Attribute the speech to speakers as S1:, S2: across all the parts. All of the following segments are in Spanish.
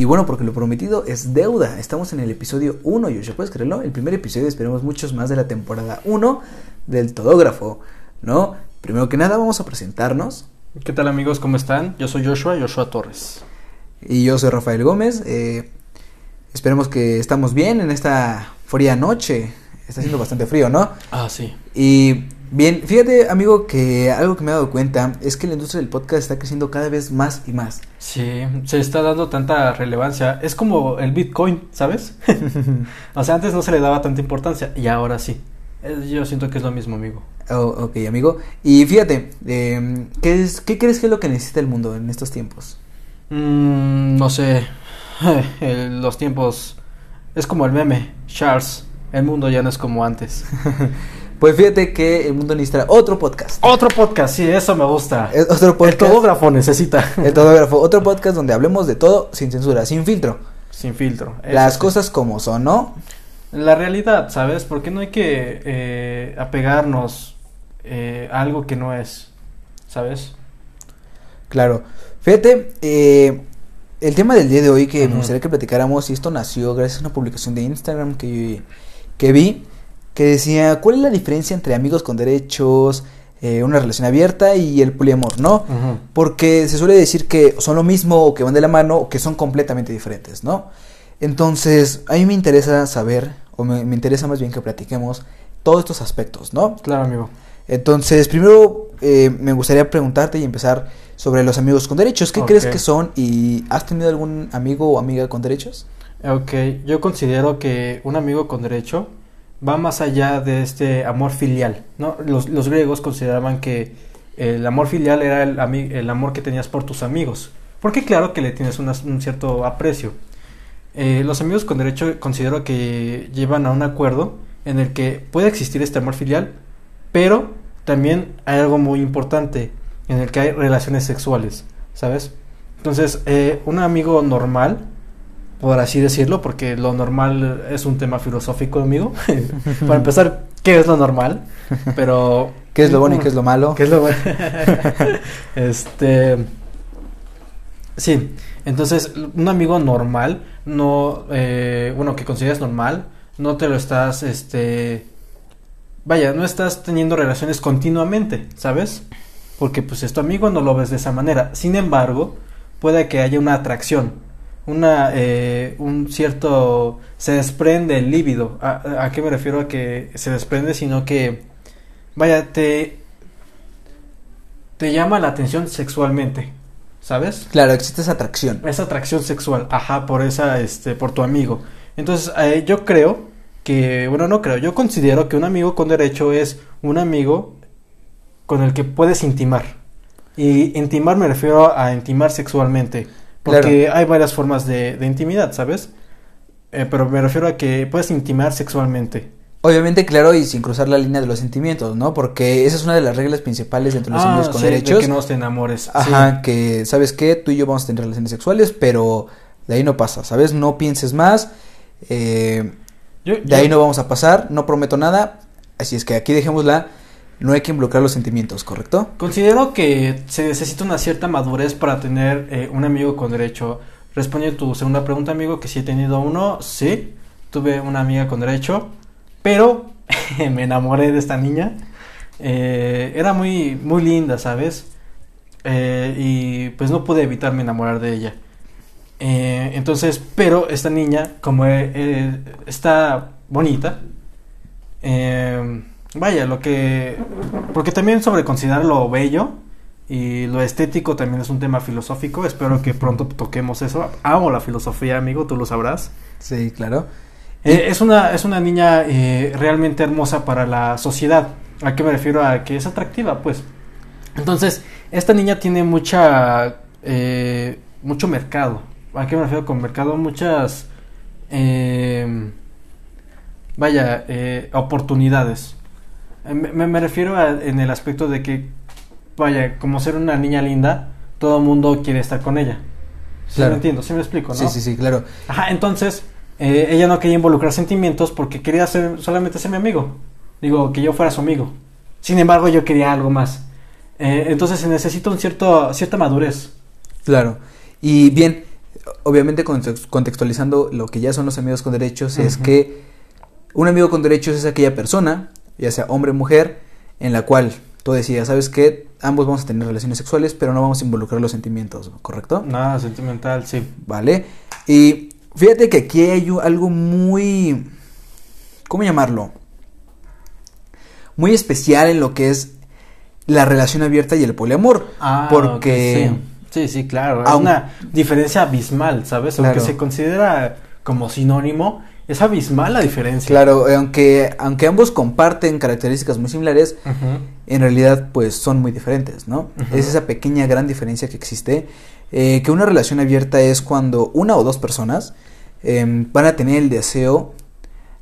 S1: Y bueno, porque lo prometido es deuda. Estamos en el episodio 1, Joshua, ¿puedes creerlo? El primer episodio, esperemos muchos más de la temporada 1 del Todógrafo, ¿no? Primero que nada, vamos a presentarnos.
S2: ¿Qué tal amigos? ¿Cómo están? Yo soy Joshua, Joshua Torres.
S1: Y yo soy Rafael Gómez. Eh, esperemos que estamos bien en esta fría noche. Está haciendo bastante frío, ¿no?
S2: Ah, sí.
S1: Y bien, fíjate, amigo, que algo que me he dado cuenta es que la industria del podcast está creciendo cada vez más y más.
S2: Sí, se está dando tanta relevancia. Es como el Bitcoin, ¿sabes? o sea, antes no se le daba tanta importancia y ahora sí. Eh, Yo siento que es lo mismo, amigo.
S1: Oh, ok, amigo. Y fíjate, eh, ¿qué, es, ¿qué crees que es lo que necesita el mundo en estos tiempos?
S2: Mm, no sé. Los tiempos. Es como el meme. Charles. El mundo ya no es como antes.
S1: Pues fíjate que el mundo necesita otro podcast.
S2: Otro podcast, sí, eso me gusta.
S1: Es otro
S2: El
S1: podcast.
S2: todógrafo necesita.
S1: El todógrafo. Otro podcast donde hablemos de todo sin censura, sin filtro.
S2: Sin filtro.
S1: Las
S2: sí.
S1: cosas como son, ¿no?
S2: La realidad, ¿sabes? Porque no hay que eh, apegarnos eh, a algo que no es, ¿sabes?
S1: Claro. Fíjate, eh, el tema del día de hoy que me
S2: Ujú.
S1: gustaría que platicáramos, y esto nació gracias a una publicación de Instagram que, que vi, que decía, ¿cuál es la diferencia entre amigos con derechos, eh, una relación abierta y el poliamor, no? Porque se suele decir que son lo mismo o que van de la mano o que son completamente diferentes, ¿no? Entonces, a mí me interesa saber, o me, me interesa más bien que platiquemos todos estos aspectos, ¿no?
S2: Claro, amigo.
S1: Entonces, primero eh, me gustaría preguntarte y empezar sobre los amigos con derechos. ¿Qué crees que son y has tenido algún amigo o amiga con derechos?
S2: Ok, yo considero que un amigo con derecho va más allá de este amor filial, ¿no? Los, los griegos consideraban que el amor filial era el, el amor que tenías por tus amigos, porque claro que le tienes una- un cierto aprecio. Eh, los amigos con derecho considero que llevan a un acuerdo en el que puede existir este amor filial, pero también hay algo muy importante en el que hay relaciones sexuales, ¿sabes? Entonces, eh, un amigo normal, por así decirlo, porque lo normal es un tema filosófico, amigo. Para empezar, ¿qué es lo normal? Pero...
S1: ¿Qué es lo bueno y qué es lo malo?
S2: ¿Qué es lo bueno? este... Sí, entonces un amigo normal, no, eh, bueno, que consideras normal, no te lo estás, este, vaya, no estás teniendo relaciones continuamente, ¿sabes? Porque pues es tu amigo, no lo ves de esa manera. Sin embargo, puede que haya una atracción, una, eh, un cierto, se desprende el líbido. ¿A, ¿A qué me refiero a que se desprende? Sino que, vaya, te, te llama la atención sexualmente, ¿sabes?
S1: Claro, existe esa atracción.
S2: Esa atracción sexual, ajá, por esa, este, por tu amigo. Entonces, eh, yo creo que, bueno, no creo, yo considero que un amigo con derecho es un amigo con el que puedes intimar. Y intimar me refiero a intimar sexualmente. Porque hay varias formas de, de intimidad, ¿sabes? Eh, pero me refiero a que puedes intimar sexualmente.
S1: Obviamente, claro, y sin cruzar la línea de los sentimientos, ¿no? Porque esa es una de las reglas principales dentro de los con
S2: Ah, de
S1: derechos.
S2: que no te enamores.
S1: Ajá,
S2: sí.
S1: que sabes qué, tú y yo vamos a tener relaciones sexuales, pero de ahí no pasa, ¿sabes? No pienses más, eh,
S2: Yo-
S1: de
S2: yo-
S1: ahí no vamos a pasar, no prometo nada, así es que aquí dejémosla, no hay que involucrar los sentimientos, ¿correcto?
S2: Considero que se necesita una cierta madurez para tener eh, un amigo con derecho. Responde tu segunda pregunta, amigo, que si he tenido uno, sí. Tuve una amiga con derecho, pero me enamoré de esta niña. Eh, era muy, muy linda, ¿sabes? Eh, y pues no pude evitarme enamorar de ella. Entonces, pero esta niña, como está bonita, vaya, lo que... Porque también sobre considerar lo bello y lo estético también es un tema filosófico. Espero que pronto toquemos eso. Amo la filosofía, amigo, tú lo sabrás.
S1: Sí, claro.
S2: Eh, es, una, es una niña eh, realmente hermosa para la sociedad. ¿A qué me refiero? A que es atractiva, pues. Entonces, esta niña tiene mucha... eh, mucho mercado. ¿A qué me refiero con mercado? Muchas... eh, vaya, eh, oportunidades. Eh, Me, me refiero a- en el aspecto de que, vaya, como ser una niña linda, todo el mundo quiere estar con ella. ¿Sí
S1: Claro.
S2: me entiendo? ¿Sí me explico, no?
S1: Sí, sí, sí, claro.
S2: Ajá, entonces eh, ella no quería involucrar sentimientos porque quería ser, solamente ser mi amigo. Digo, que yo fuera su amigo. Sin embargo, yo quería algo más. Eh, entonces se necesita un cierto, cierta madurez.
S1: Claro. Y bien, obviamente contextualizando lo que ya son los amigos con derechos, es que un amigo con derechos es aquella persona, ya sea hombre o mujer, en la cual tú decías, ¿sabes qué? Ambos vamos a tener relaciones sexuales, pero no vamos a involucrar los sentimientos, ¿correcto?
S2: Nada sentimental, sí.
S1: Vale. Y fíjate que aquí hay algo muy... ¿Cómo llamarlo? Muy especial en lo que es la relación abierta y el poliamor.
S2: Ah,
S1: porque...
S2: Sí, sí, claro. Es una diferencia abismal, ¿sabes? Aunque se considera como sinónimo, es abismal la diferencia.
S1: Claro, aunque, aunque ambos comparten características muy similares, en realidad pues son muy diferentes, ¿no? Es esa pequeña gran diferencia que existe. Eh, que una relación abierta es cuando una o dos personas em, van a tener el deseo,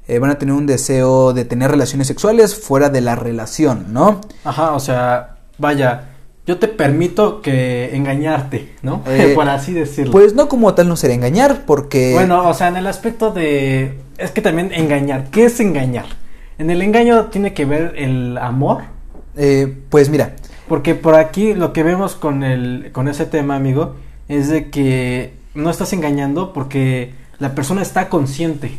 S1: eh, van a tener un deseo de tener relaciones sexuales fuera de la relación, ¿no?
S2: Ajá, o sea, vaya, yo te permito que engañarte, ¿no?
S1: Eh,
S2: Por así decirlo.
S1: Pues no como tal no será engañar, porque...
S2: Bueno, o sea, en el aspecto de... Es que también engañar. ¿Qué es engañar? En el engaño tiene que ver el amor.
S1: Eh, pues mira.
S2: Porque por aquí lo que vemos con, el, con ese tema, amigo, es de que no estás engañando porque la persona está consciente.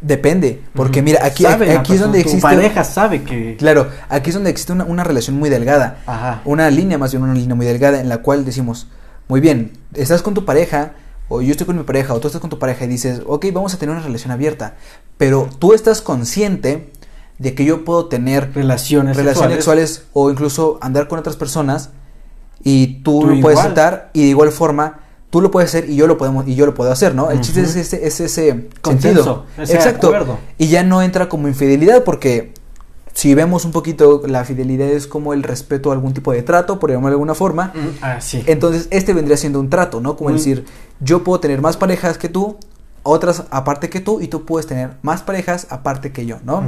S1: Depende, porque mira, aquí, aquí es donde existe.
S2: Tu pareja sabe que.
S1: Claro, aquí es donde existe una, relación muy delgada.
S2: Ajá.
S1: Una línea, más bien una línea muy delgada, en la cual decimos, muy bien, estás con tu pareja, o yo estoy con mi pareja, o tú estás con tu pareja y dices, ok, vamos a tener una relación abierta. Pero tú estás consciente de que yo puedo tener
S2: relaciones,
S1: relaciones sexuales. o incluso andar con otras personas y tú, lo puedes estar y de igual forma tú lo puedes hacer y yo lo podemos y yo lo puedo hacer, ¿no? El chiste es ese, es ese
S2: sentido.
S1: Exacto. Y ya no entra como infidelidad porque si vemos un poquito la fidelidad es como el respeto a algún tipo de trato, por llamarlo de alguna forma.
S2: ah, sí.
S1: Entonces, este vendría siendo un trato, ¿no? Como decir, yo puedo tener más parejas que tú, otras aparte que tú y tú puedes tener más parejas aparte que yo, ¿no?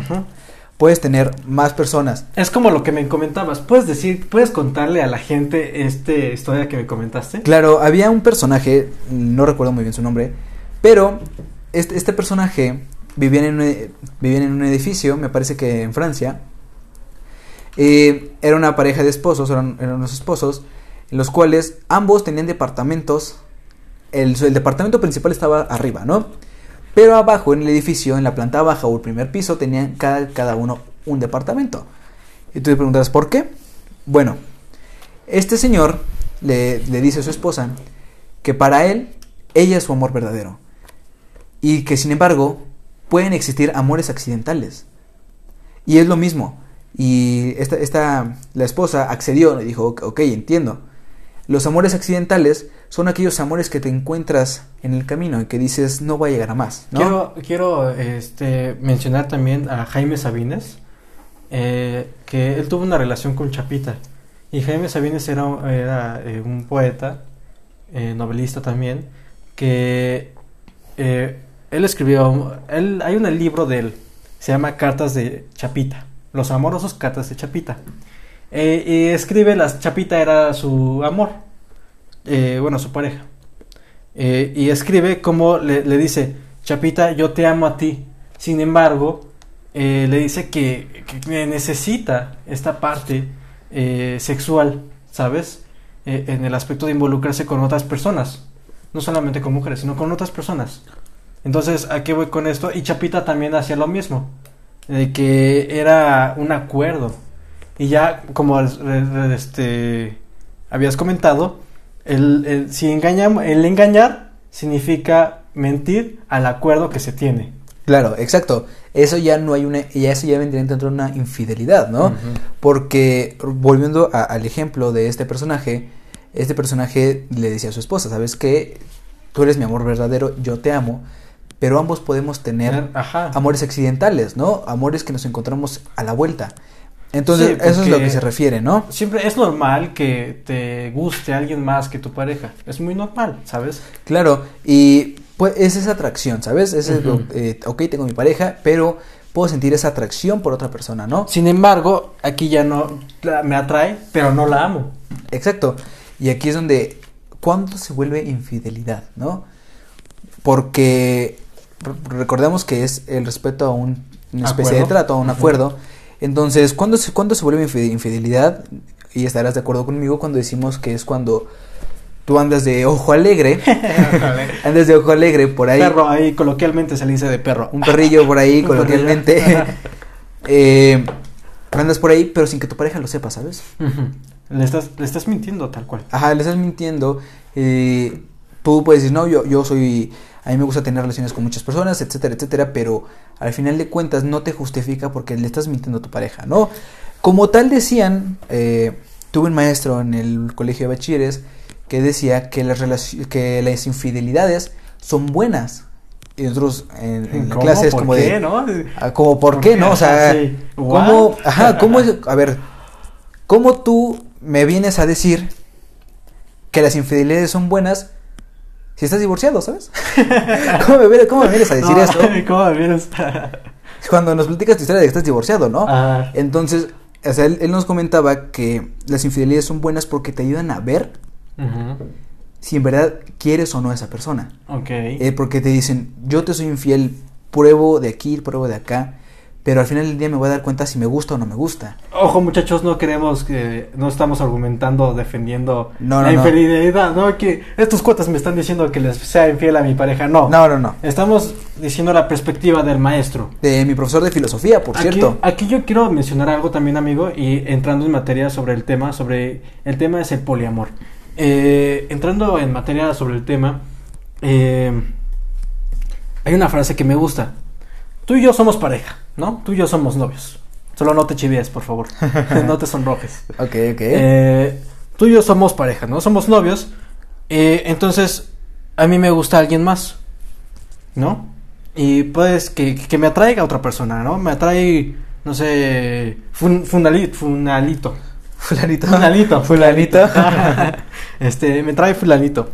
S1: Puedes tener más personas.
S2: Es como lo que me comentabas. ¿Puedes decir, puedes contarle a la gente esta historia que me comentaste?
S1: Claro, había un personaje, no recuerdo muy bien su nombre, pero este, este personaje vivía en, un, vivía en un edificio, me parece que en Francia. Eh, era una pareja de esposos, eran, eran unos esposos, en los cuales ambos tenían departamentos. El, el departamento principal estaba arriba, ¿no? Pero abajo en el edificio, en la planta baja o el primer piso, tenían cada, cada uno un departamento. Y tú te preguntas, ¿por qué? Bueno, este señor le, le dice a su esposa que para él, ella es su amor verdadero. Y que sin embargo, pueden existir amores accidentales. Y es lo mismo. Y esta, esta, la esposa accedió y dijo, ok, entiendo. Los amores accidentales son aquellos amores que te encuentras en el camino y que dices no va a llegar a más.
S2: Quiero, quiero este, mencionar también a Jaime Sabines, eh, que él tuvo una relación con Chapita. Y Jaime Sabines era, eh, un poeta, eh, novelista también, que él escribió, él, hay un libro de él, se llama Cartas de Chapita, los amorosos cartas de Chapita. Eh, y escribe, las Chapita era su amor, eh, bueno, su pareja. Eh, y escribe como le, dice, Chapita, yo te amo a ti. Sin embargo, le dice que, necesita esta parte sexual, ¿sabes? en el aspecto de involucrarse con otras personas. No solamente con mujeres, sino con otras personas. Entonces, ¿a qué voy con esto? Y Chapita también hacía lo mismo. De que era un acuerdo y ya, como este, habías comentado, el, si engañamos, el engañar significa mentir al acuerdo que se tiene.
S1: Claro, exacto. Eso ya no hay una, ya eso ya vendría dentro de una infidelidad, ¿no? Porque volviendo al ejemplo de este personaje, este personaje le decía a su esposa, ¿sabes qué? Tú eres mi amor verdadero, yo te amo, pero ambos podemos tener amores accidentales, ¿no? Amores que nos encontramos a la vuelta. Entonces, eso es lo que se refiere, ¿no?
S2: Siempre es normal que te guste alguien más que tu pareja. Es muy normal, ¿sabes?
S1: Claro, y pues es esa atracción, ¿sabes? Es eh, ok, tengo mi pareja, pero puedo sentir esa atracción por otra persona, ¿no?
S2: Sin embargo, aquí ya no me atrae, pero no la amo.
S1: Exacto. Y aquí es donde, ¿cuándo se vuelve infidelidad, no? Porque recordemos que es el respeto a un, una especie de trato, a un acuerdo entonces, ¿cuándo se, se vuelve infidelidad? Y estarás de acuerdo conmigo cuando decimos que es cuando tú andas de ojo alegre, andas de ojo alegre por ahí.
S2: Perro, ahí coloquialmente se le dice de perro.
S1: Un perrillo por ahí, coloquialmente. eh, andas por ahí, pero sin que tu pareja lo sepa, ¿sabes?
S2: Le estás, le estás mintiendo tal cual.
S1: Ajá, le estás mintiendo. eh, tú puedes decir, no, yo, yo soy. A mí me gusta tener relaciones con muchas personas, etcétera, etcétera, pero al final de cuentas no te justifica porque le estás mintiendo a tu pareja, ¿no? Como tal decían, eh, tuve un maestro en el colegio de bachilleres que decía que las, que las infidelidades son buenas. Y nosotros en, en la clase es
S2: ¿Por
S1: como
S2: qué,
S1: de.
S2: no?
S1: Ah, como por qué, ¿no? O sea,
S2: sí.
S1: ¿cómo, ajá, cómo es, a ver, ¿cómo tú me vienes a decir que las infidelidades son buenas si estás divorciado, ¿sabes? ¿Cómo me, vienes- cómo me vienes a decir
S2: No,
S1: esto
S2: ¿Cómo me vienes?
S1: cuando nos platicas tu historia de que estás divorciado, ¿no?
S2: Ah,
S1: Entonces, o sea, él, él nos comentaba que las infidelidades son buenas porque te ayudan a ver si en verdad quieres o no a esa persona.
S2: Ok.
S1: Eh, porque te dicen, yo te soy infiel, pruebo de aquí, pruebo de acá, pero al final del día me voy a dar cuenta si me gusta o no me gusta.
S2: Ojo muchachos, no queremos que, no estamos argumentando, defendiendo
S1: No, no,
S2: la infidelidad, no, que estos cuatas me están diciendo que les sea infiel a mi pareja, no.
S1: No, no, no.
S2: Estamos diciendo la perspectiva del maestro.
S1: De mi profesor de filosofía, por
S2: Aquí,
S1: cierto.
S2: aquí yo quiero mencionar algo también, amigo, y entrando en materia sobre el tema, sobre el tema es el poliamor. Eh, entrando en materia sobre el tema, eh, hay una frase que me gusta. Tú y yo somos pareja, ¿no? Tú y yo somos novios. Solo no te chivies, por favor. no te sonrojes.
S1: Ok, ok.
S2: Eh, tú y yo somos pareja, ¿no? Somos novios. eh, entonces, a mí me gusta alguien más, ¿no? Y pues que, que me atraiga a otra persona, ¿no? Me atrae, no sé, fun, funali- funalito.
S1: Fulanito.
S2: Fulanito.
S1: Fulanito.
S2: este, me trae fulanito.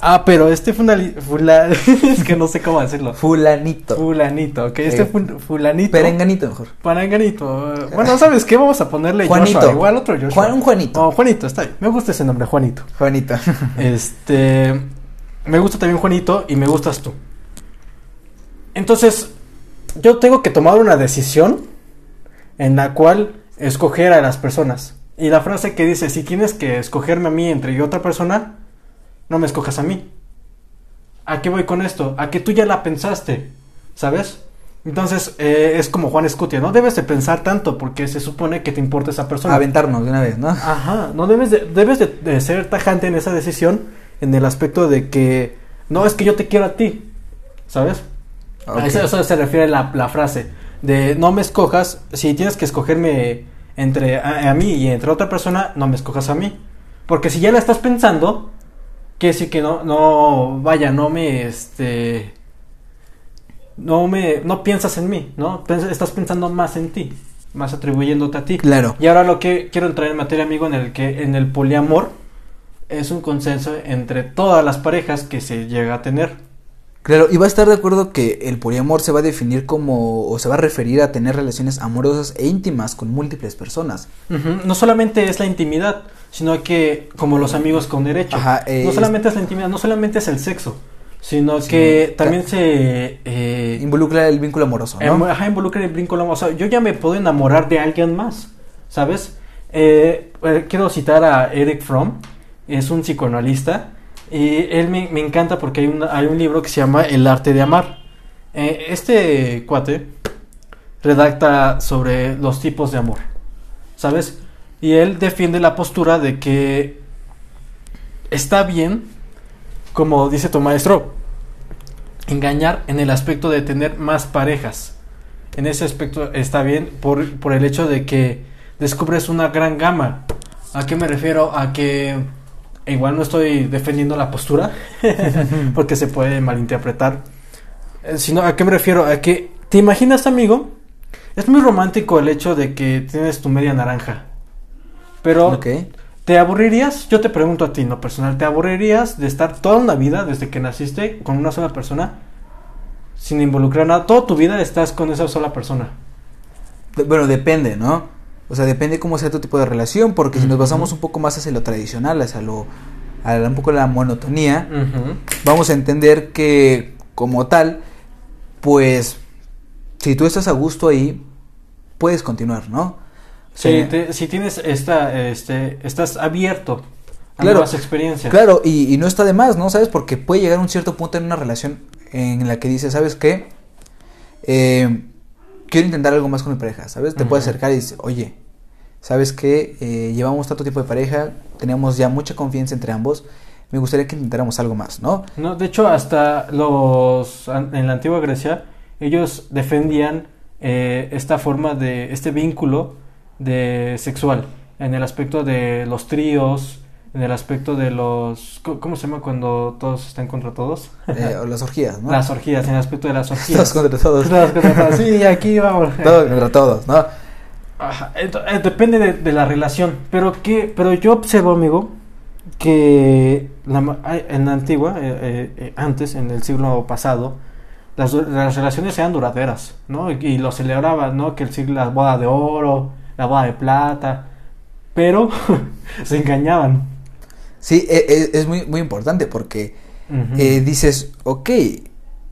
S2: Ah, pero este funali- fula- es que no sé cómo decirlo.
S1: Fulanito.
S2: Fulanito, ok. Este
S1: Eh,
S2: fulanito.
S1: Perenganito mejor.
S2: Paranganito. eh, Bueno, ¿sabes qué? Vamos a ponerle
S1: Juanito.
S2: Joshua. Igual otro Joshua.
S1: Juan- un Juanito.
S2: Oh, Juanito, está bien. Me gusta ese nombre, Juanito.
S1: Juanito.
S2: Este. Me gusta también Juanito y me gustas tú. Entonces, yo tengo que tomar una decisión en la cual escoger a las personas. Y la frase que dice, si tienes que escogerme a mí entre otra persona, no me escojas a mí. ¿A qué voy con esto? A que tú ya la pensaste, ¿sabes? Entonces, eh, es como Juan Escutia, no debes de pensar tanto porque se supone que te importa esa persona.
S1: Aventarnos de una vez, ¿no?
S2: Ajá, no debes de, debes de, de ser tajante en esa decisión en el aspecto de que no es que yo te quiero a ti, ¿sabes? A eso, eso se refiere la, la frase de no me escojas, si tienes que escogerme entre a, a mí y entre otra persona, no me escojas a mí. Porque si ya la estás pensando, que sí que no, no, vaya, no me, este, no me, no piensas en mí, ¿no? Estás pensando más en ti, más atribuyéndote a ti.
S1: Claro.
S2: Y ahora lo que quiero entrar en materia, amigo, en el que en el poliamor es un consenso entre todas las parejas que se llega a tener.
S1: Claro, y va a estar de acuerdo que el poliamor se va a definir como, o se va a referir a tener relaciones amorosas e íntimas con múltiples personas.
S2: No solamente es la intimidad, sino que como los amigos con derecho.
S1: Ajá, eh,
S2: no solamente es la intimidad, no solamente es el sexo, sino
S1: Sí,
S2: que
S1: ta-
S2: también se eh,
S1: Involucra el vínculo amoroso, ¿no?
S2: em- ajá, involucra el vínculo. O sea, yo ya me puedo enamorar de alguien más, ¿sabes? Eh, eh, quiero citar a Eric Fromm, es un psicoanalista, y él me, me encanta porque hay un, hay un libro que se llama El arte de amar. Eh, este cuate redacta sobre los tipos de amor, ¿sabes? Y él defiende la postura de que está bien, como dice tu maestro, engañar en el aspecto de tener más parejas. En ese aspecto está bien por, por el hecho de que descubres una gran gama. ¿A qué me refiero? A que igual no estoy defendiendo la postura, porque se puede malinterpretar. Eh, Sino, ¿a qué me refiero? A que, ¿te imaginas, amigo? Es muy romántico el hecho de que tienes tu media naranja. Pero. ¿te aburrirías? Yo te pregunto a ti, no personal, ¿te aburrirías de estar toda una vida desde que naciste con una sola persona? Sin involucrar nada. Toda tu vida estás con esa sola persona.
S1: Bueno, depende, ¿no? O sea, depende cómo sea tu tipo de relación, porque si nos basamos un poco más hacia lo tradicional, hacia lo, a un poco la monotonía, vamos a entender que como tal, pues, si tú estás a gusto ahí, puedes continuar, ¿no? O
S2: Si,
S1: sea,
S2: te- si tienes esta, este, estás abierto a
S1: Claro,
S2: nuevas experiencias.
S1: Claro, y, y no está de más, ¿no? ¿Sabes? Porque puede llegar a un cierto punto en una relación en la que dices, ¿sabes qué? Eh, quiero intentar algo más con mi pareja, ¿sabes? Te puedes acercar y dices, oye, ¿sabes qué? Eh, llevamos tanto tiempo de pareja, tenemos ya mucha confianza entre ambos, me gustaría que intentáramos algo más, ¿no?
S2: No, de hecho, hasta los en la antigua Grecia, ellos defendían eh, esta forma de este vínculo de sexual en el aspecto de los tríos, en el aspecto de los ¿cómo se llama cuando todos están contra todos?
S1: Eh, o las orgías, ¿no?
S2: Las orgías, en el aspecto de las
S1: Todos
S2: orgías.
S1: contra todos.
S2: Todos contra todos. Sí, aquí vamos.
S1: Todos contra todos, ¿no?
S2: Ajá, eh, depende de, de la relación, pero que, pero yo observo, amigo, que la en la antigua, eh, antes, en el siglo pasado, las, las relaciones eran duraderas, ¿no? Y, y lo celebraban, ¿no? Que el siglo, la boda de oro, la boda de plata, pero se engañaban.
S1: Sí, e- e- es muy, muy importante porque eh, dices, ok,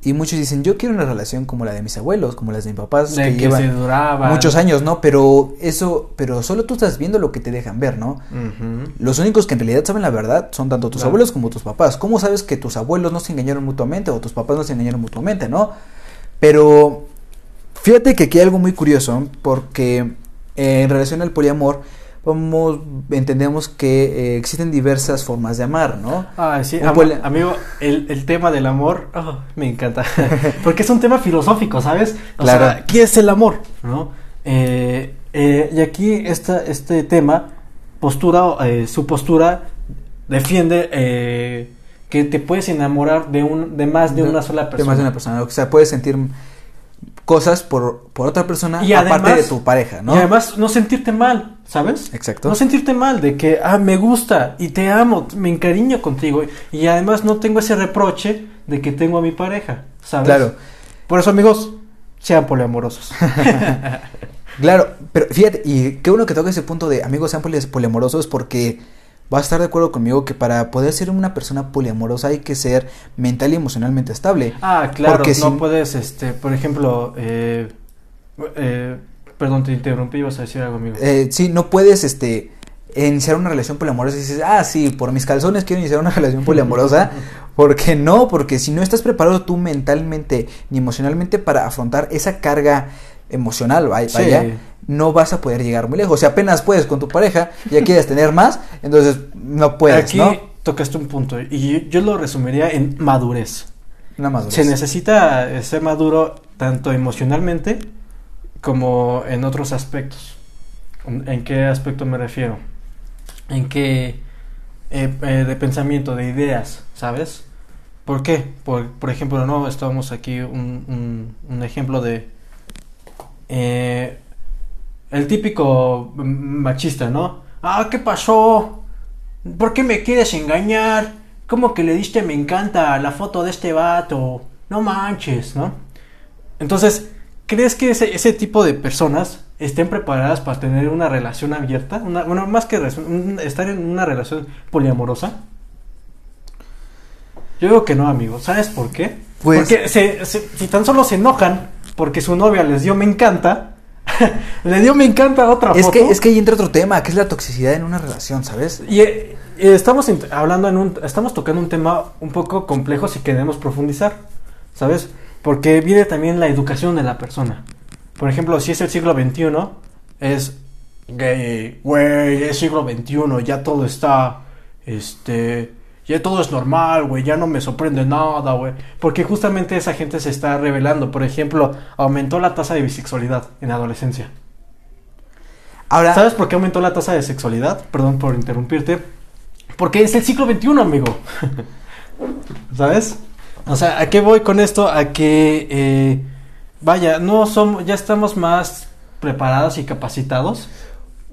S1: y muchos dicen, yo quiero una relación como la de mis abuelos, como las de mis papás,
S2: de
S1: que,
S2: que,
S1: llevan
S2: se duraban.
S1: muchos años, ¿no? Pero eso, pero solo tú estás viendo lo que te dejan ver, ¿no? Los únicos que en realidad saben la verdad son tanto tus
S2: Claro.
S1: abuelos como tus papás. ¿Cómo sabes que tus abuelos no se engañaron mutuamente o tus papás no se engañaron mutuamente, no? Pero fíjate que aquí hay algo muy curioso porque eh, en relación al poliamor, vamos, entendemos que eh, existen diversas formas de amar, ¿no?
S2: Ay, sí, am- amigo, el, el tema del amor, oh, me encanta. Porque es un tema filosófico, ¿sabes? O
S1: Claro.
S2: sea, ¿qué es el amor? ¿No? Eh, eh, y aquí esta, este tema, postura, eh, su postura defiende eh, que te puedes enamorar de un, de más de, una sola
S1: De
S2: persona.
S1: más de una persona. O sea, puedes sentir cosas por, por otra persona
S2: Y
S1: aparte
S2: además-
S1: de tu pareja, ¿no?
S2: Y además no sentirte mal, ¿sabes?
S1: Exacto.
S2: No sentirte mal de que, ah, me gusta y te amo, me encariño contigo. Y además no tengo ese reproche de que tengo a mi pareja, ¿sabes?
S1: Claro.
S2: Por eso, amigos, sean poliamorosos.
S1: Claro, pero fíjate, y qué bueno que toque ese punto de amigos sean poli- poliamorosos porque vas a estar de acuerdo conmigo que para poder ser una persona poliamorosa hay que ser mental y emocionalmente estable.
S2: ah, claro,
S1: Porque
S2: no
S1: si-
S2: puedes, este, por ejemplo, eh, eh, perdón, te interrumpí, ibas a decir algo, amigo.
S1: Eh, sí, no puedes este iniciar una relación poliamorosa y dices, ah, sí, por mis calzones quiero iniciar una relación poliamorosa. porque no, porque si no estás preparado tú mentalmente ni emocionalmente para afrontar esa carga emocional, vaya,
S2: Sí.
S1: no vas a poder llegar muy lejos. Si apenas puedes con tu pareja, ya quieres tener más, entonces no puedes,
S2: Aquí
S1: ¿no?
S2: tocaste un punto y yo lo resumiría en madurez. Se necesita ser maduro tanto emocionalmente como en otros aspectos. ¿En qué aspecto me refiero? En que eh, eh, de pensamiento, de ideas, ¿sabes? ¿Por qué? Por, por ejemplo, no, estábamos aquí un, un, un ejemplo de eh, el típico machista, ¿no? Ah, ¿qué pasó? ¿Por qué me quieres engañar? ¿Cómo que le diste me encanta la foto de este vato? No manches, ¿no? Entonces, ¿crees que ese, ese tipo de personas estén preparadas para tener una relación abierta? Una, bueno, más que estar en una relación poliamorosa. Yo digo que no, amigo. ¿Sabes por qué?
S1: Pues-
S2: Porque se- se- si tan solo se enojan porque su novia les dio me encanta, le dio me encanta a otra
S1: Es
S2: foto.
S1: que, es que ahí entra otro tema, que es la toxicidad en una relación, ¿sabes?
S2: Y eh, eh, estamos hablando en un, estamos tocando un tema un poco complejo si queremos profundizar, ¿sabes? Porque viene también la educación de la persona. Por ejemplo, si es el siglo XXI, es gay, güey, es siglo XXI, ya todo está, este, ya todo es normal, güey, ya no me sorprende nada, güey. Porque justamente esa gente se está revelando. Por ejemplo, aumentó la tasa de bisexualidad en la adolescencia.
S1: Ahora,
S2: ¿Sabes por qué aumentó la tasa de sexualidad? Perdón por interrumpirte. Porque es el siglo XXI, amigo. ¿Sabes? O sea, ¿a qué voy con esto? A que, eh, vaya, no somos, ya estamos más preparados y capacitados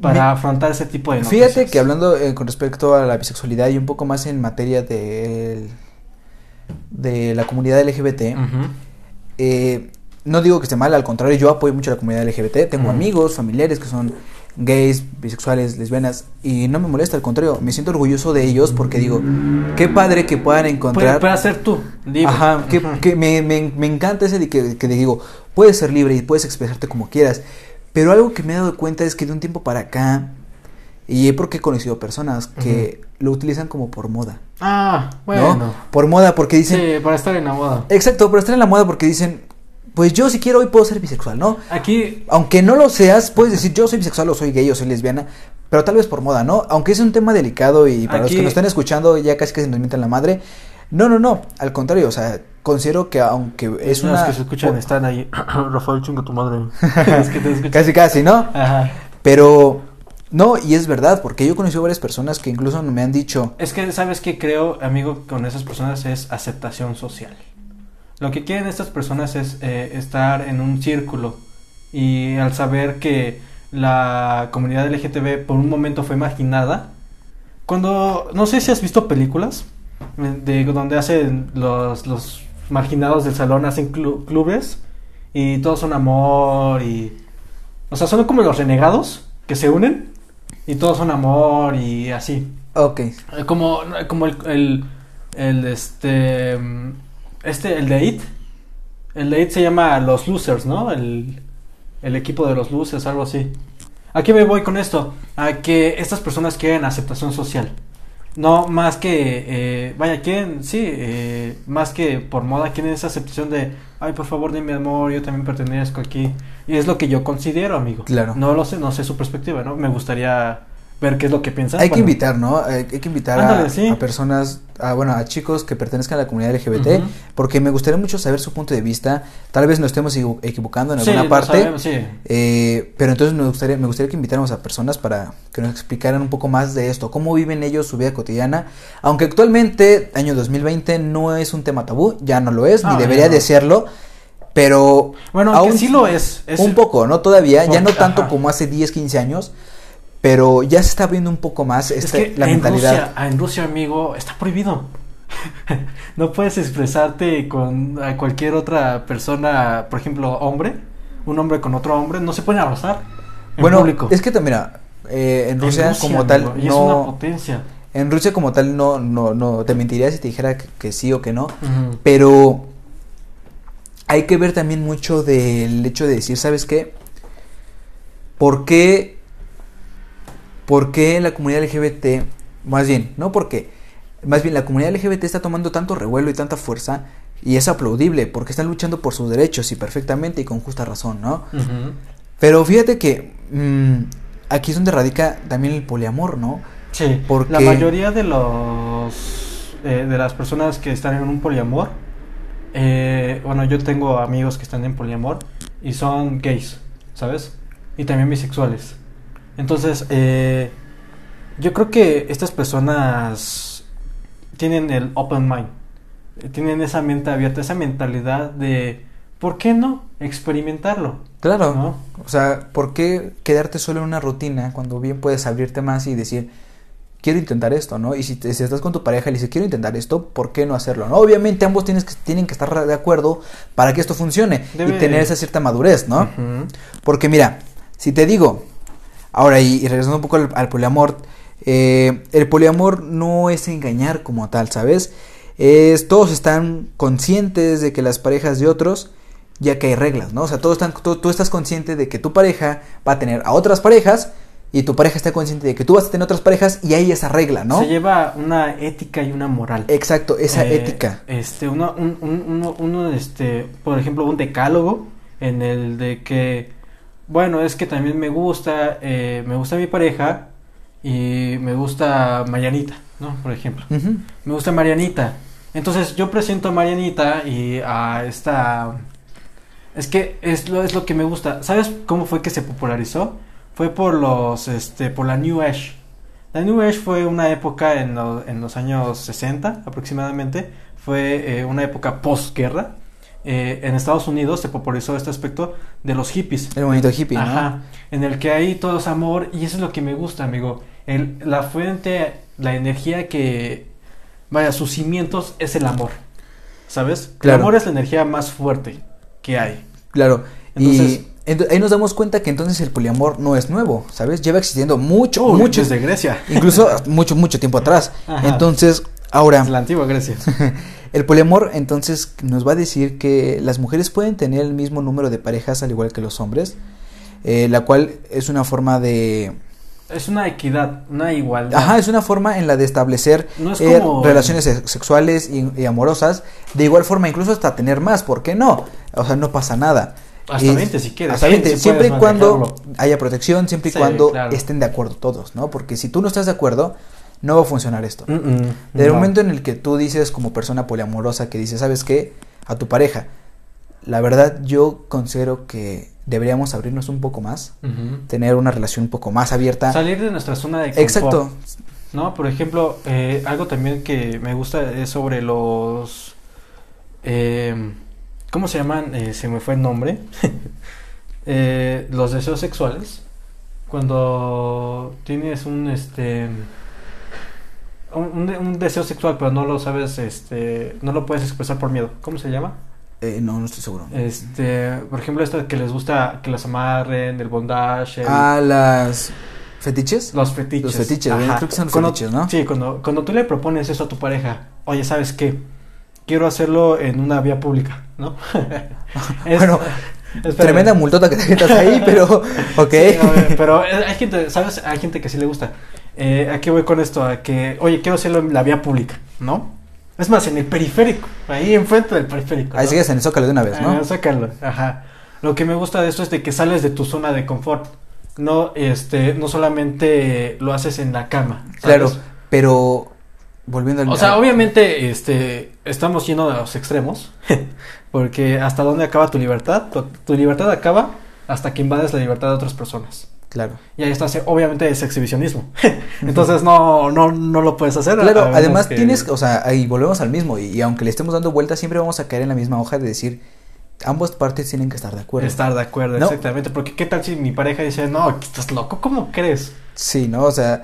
S2: para
S1: Me-
S2: afrontar ese tipo de noticias.
S1: Fíjate que hablando eh, con respecto a la bisexualidad y un poco más en materia de, de la comunidad LGBT, eh, no digo que esté mal, al contrario, yo apoyo mucho a la comunidad LGBT. Tengo amigos, familiares que son gays, bisexuales, lesbianas, y no me molesta, al contrario, me siento orgulloso de ellos porque digo, qué padre que puedan encontrar...
S2: puede ser tú, libre.
S1: Ajá, que me, me- me encanta ese de que, que digo, puedes ser libre y puedes expresarte como quieras, pero algo que me he dado cuenta es que de un tiempo para acá, y porque he conocido personas que lo utilizan como por moda.
S2: Ah,
S1: ¿no?
S2: bueno.
S1: Por moda, porque dicen.
S2: Sí, para estar en la moda.
S1: Exacto, pero están en la moda porque dicen, pues yo si quiero hoy puedo ser bisexual, ¿no?
S2: Aquí,
S1: Aunque no lo seas, puedes decir yo soy bisexual o soy gay o soy lesbiana, pero tal vez por moda, ¿no? Aunque es un tema delicado y para los que nos están escuchando ya casi que se nos mientan la madre. No, no, no, al contrario, o sea, considero que aunque es una...
S2: que se escuchan están ahí. Rafael, chinga tu madre. es que te.
S1: Casi, casi, ¿no?
S2: Ajá.
S1: Pero, no, y es verdad, porque yo he conocido varias personas que incluso me han dicho,
S2: Es que, ¿sabes qué creo, amigo, con esas personas? Es aceptación social. Lo que quieren estas personas es eh, estar en un círculo y al saber que la comunidad LGTB por un momento fue marginada, cuando, no sé si has visto películas de donde hacen los, los marginados del salón, hacen clu- clubes y todos son amor y... O sea, son como los renegados que se unen y todos son amor y así.
S1: ok,
S2: Eh, Como, como el, el, el, este, este, el de IT. El de IT se llama Los Losers, ¿no? El, el equipo de los Losers, algo así. ¿A qué me voy con esto? A que estas personas quieren aceptación social. No más que, eh, vaya, quieren, sí, eh, más que por moda, quieren esa aceptación de, ay, por favor, dime amor, yo también pertenezco aquí. Y es lo que yo considero, amigo.
S1: Claro.
S2: No lo sé, no sé su perspectiva, ¿no? Me gustaría ver qué es lo que piensan.
S1: hay que invitar, ¿no? Hay, hay que invitar a,
S2: Ándale, sí.
S1: a personas, a, bueno, a chicos que pertenezcan a la comunidad LGBT, porque me gustaría mucho saber su punto de vista, tal vez nos estemos equivo- equivocando en alguna parte.
S2: sabemos, sí.
S1: Eh, pero entonces me gustaría, me gustaría que invitáramos a personas para que nos explicaran un poco más de esto, cómo viven ellos su vida cotidiana, aunque actualmente, año 2020, no es un tema tabú, ya no lo es,
S2: Ah,
S1: ni debería
S2: no.
S1: de serlo, pero
S2: Bueno, aunque sí lo es. es-
S1: un poco, ¿no? Todavía, ya no tanto
S2: ajá.
S1: como hace 10, 15 años, pero ya se está viendo un poco más
S2: Es
S1: este,
S2: que
S1: la
S2: en
S1: mentalidad.
S2: Rusia, en Rusia, amigo, está prohibido. no puedes expresarte con a cualquier otra persona, por ejemplo, hombre, un hombre con otro hombre, no se pueden abrazar en
S1: bueno,
S2: público.
S1: es que también, mira, eh, en
S2: En
S1: Rusia, como tal,
S2: y es una
S1: no...
S2: potencia.
S1: En Rusia como tal no, no, no, te mentiría si te dijera que, que sí o que no, pero hay que ver también mucho del hecho de decir, ¿sabes qué? ¿Por qué, por qué la comunidad LGBT, más bien, no porque, más bien la comunidad LGBT está tomando tanto revuelo y tanta fuerza y es aplaudible porque están luchando por sus derechos y perfectamente y con justa razón, ¿no? Pero fíjate que mm, aquí es donde radica también el poliamor, ¿no?
S2: Sí,
S1: Porque-
S2: la mayoría de los eh, de las personas que están en un poliamor, eh, bueno, yo tengo amigos que están en poliamor y son gays, ¿sabes? Y también bisexuales. Entonces, eh, yo creo que estas personas tienen el open mind, eh, tienen esa mente abierta, esa mentalidad de, ¿por qué no experimentarlo?
S1: Claro.
S2: ¿No?
S1: O sea, ¿por qué quedarte solo en una rutina cuando bien puedes abrirte más y decir, quiero intentar esto, ¿no? Y si, te- si estás con tu pareja y le dices, quiero intentar esto, ¿por qué no hacerlo? ¿no? Obviamente ambos tienes que, tienen que estar de acuerdo para que esto funcione
S2: Debe-
S1: y tener esa cierta madurez, ¿no? Porque mira, si te digo, ahora y, y regresando un poco al, al poliamor, eh, el poliamor no es engañar como tal, ¿sabes? Es, todos están conscientes de que las parejas de otros, ya que hay reglas, ¿no? O sea, todos están, tú, tú estás consciente de que tu pareja va a tener a otras parejas y tu pareja está consciente de que tú vas a tener otras parejas y hay esa regla, ¿no?
S2: Se lleva una ética y una moral.
S1: Exacto, esa
S2: Eh,
S1: ética.
S2: Este, uno, un, un- uno, uno, este, por ejemplo, un decálogo en el de que, bueno, es que también me gusta, eh, me gusta mi pareja y me gusta Marianita, ¿no? Por ejemplo, me gusta Marianita. Entonces yo presento a Marianita y a esta... Es que es lo, es lo que me gusta. ¿Sabes cómo fue que se popularizó? Fue por los, este, por la New Age. La New Age fue una época en, lo- en los años 60 aproximadamente. Fue eh, una época postguerra. Eh, en Estados Unidos se popularizó este aspecto de los hippies.
S1: El bonito hippie, ¿no?
S2: Ajá, en el que hay todo es amor y eso es lo que me gusta, amigo. El, la fuente, la energía que, vaya, sus cimientos es el amor, ¿sabes?
S1: Claro.
S2: El amor es la energía más fuerte que hay.
S1: Claro.
S2: Entonces-
S1: y ahí nos damos cuenta que entonces el poliamor no es nuevo, ¿sabes? Lleva existiendo mucho,
S2: Uy,
S1: mucho,
S2: desde Grecia.
S1: incluso mucho, mucho tiempo atrás.
S2: Ajá.
S1: Entonces, ahora,
S2: la antigua Grecia.
S1: el poliamor entonces nos va a decir que las mujeres pueden tener el mismo número de parejas al igual que los hombres, eh, la cual es una forma de,
S2: Es una equidad, una igualdad.
S1: Ajá, es una forma en la de establecer
S2: No es
S1: eh,
S2: como-
S1: relaciones se- sexuales y, y amorosas. De igual forma, incluso hasta tener más, ¿por qué no? O sea, no pasa nada.
S2: Hasta
S1: Y-
S2: 20 si quieres.
S1: Hasta
S2: Sí,
S1: 20,
S2: sí
S1: siempre y cuando haya protección, siempre y
S2: Sí,
S1: cuando
S2: claro.
S1: estén de acuerdo todos, ¿no? Porque si tú no estás de acuerdo, no va a funcionar esto.
S2: Mm, mm,
S1: Desde el
S2: no.
S1: momento en el que tú dices como persona poliamorosa que dices, ¿sabes qué? A tu pareja. La verdad yo considero que deberíamos abrirnos un poco más, tener una relación un poco más abierta.
S2: Salir de nuestra zona de confort.
S1: Exacto.
S2: No, por ejemplo, eh, algo también que me gusta es sobre los... eh, ¿Cómo se llaman? Eh, se me fue el nombre. Eh, los deseos sexuales. Cuando tienes un, este... Un, un- deseo sexual, pero no lo sabes, este... No lo puedes expresar por miedo. ¿Cómo se llama?
S1: Eh, no, no estoy seguro.
S2: Este... Por ejemplo, esto que les gusta que las amarren, el bondage, el-
S1: A las fetiches.
S2: Los fetiches.
S1: Los fetiches, creo que son
S2: Cuando-
S1: fetiches, ¿no?
S2: Sí, cuando, cuando tú le propones eso a tu pareja, oye, ¿sabes qué? Quiero hacerlo en una vía pública, ¿no? Es-
S1: Bueno. Tremenda multota que te metas ahí, pero ok.
S2: Sí, ver, pero eh, hay gente, ¿sabes? Hay gente que sí le gusta. Eh, ¿A qué voy con esto? A que, oye, quiero hacerlo en la vía pública, ¿no? Es más, en el periférico, ahí enfrente del periférico.
S1: Ahí
S2: ¿no?
S1: sigues en el zócalo de una vez, ¿no?
S2: Sácalo, ajá. Lo que me gusta de esto es de que sales de tu zona de confort. No, este, no solamente lo haces en la cama. ¿sabes?
S1: Claro, pero volviendo al
S2: O sea, obviamente, este, estamos yendo de los extremos, porque hasta dónde acaba tu libertad, tu, tu libertad acaba hasta que invades la libertad de otras personas.
S1: Claro.
S2: Y ahí estás, obviamente es exhibicionismo. Entonces no, no, no lo puedes hacer.
S1: Claro,
S2: a
S1: además
S2: que-
S1: tienes, o sea, ahí volvemos al mismo y, y aunque le estemos dando vueltas siempre vamos a caer en la misma hoja de decir ambas partes tienen que estar de acuerdo.
S2: Estar de acuerdo,
S1: No.
S2: exactamente. Porque qué tal si mi pareja dice, no, estás loco, ¿cómo crees?
S1: Sí, ¿no? O sea,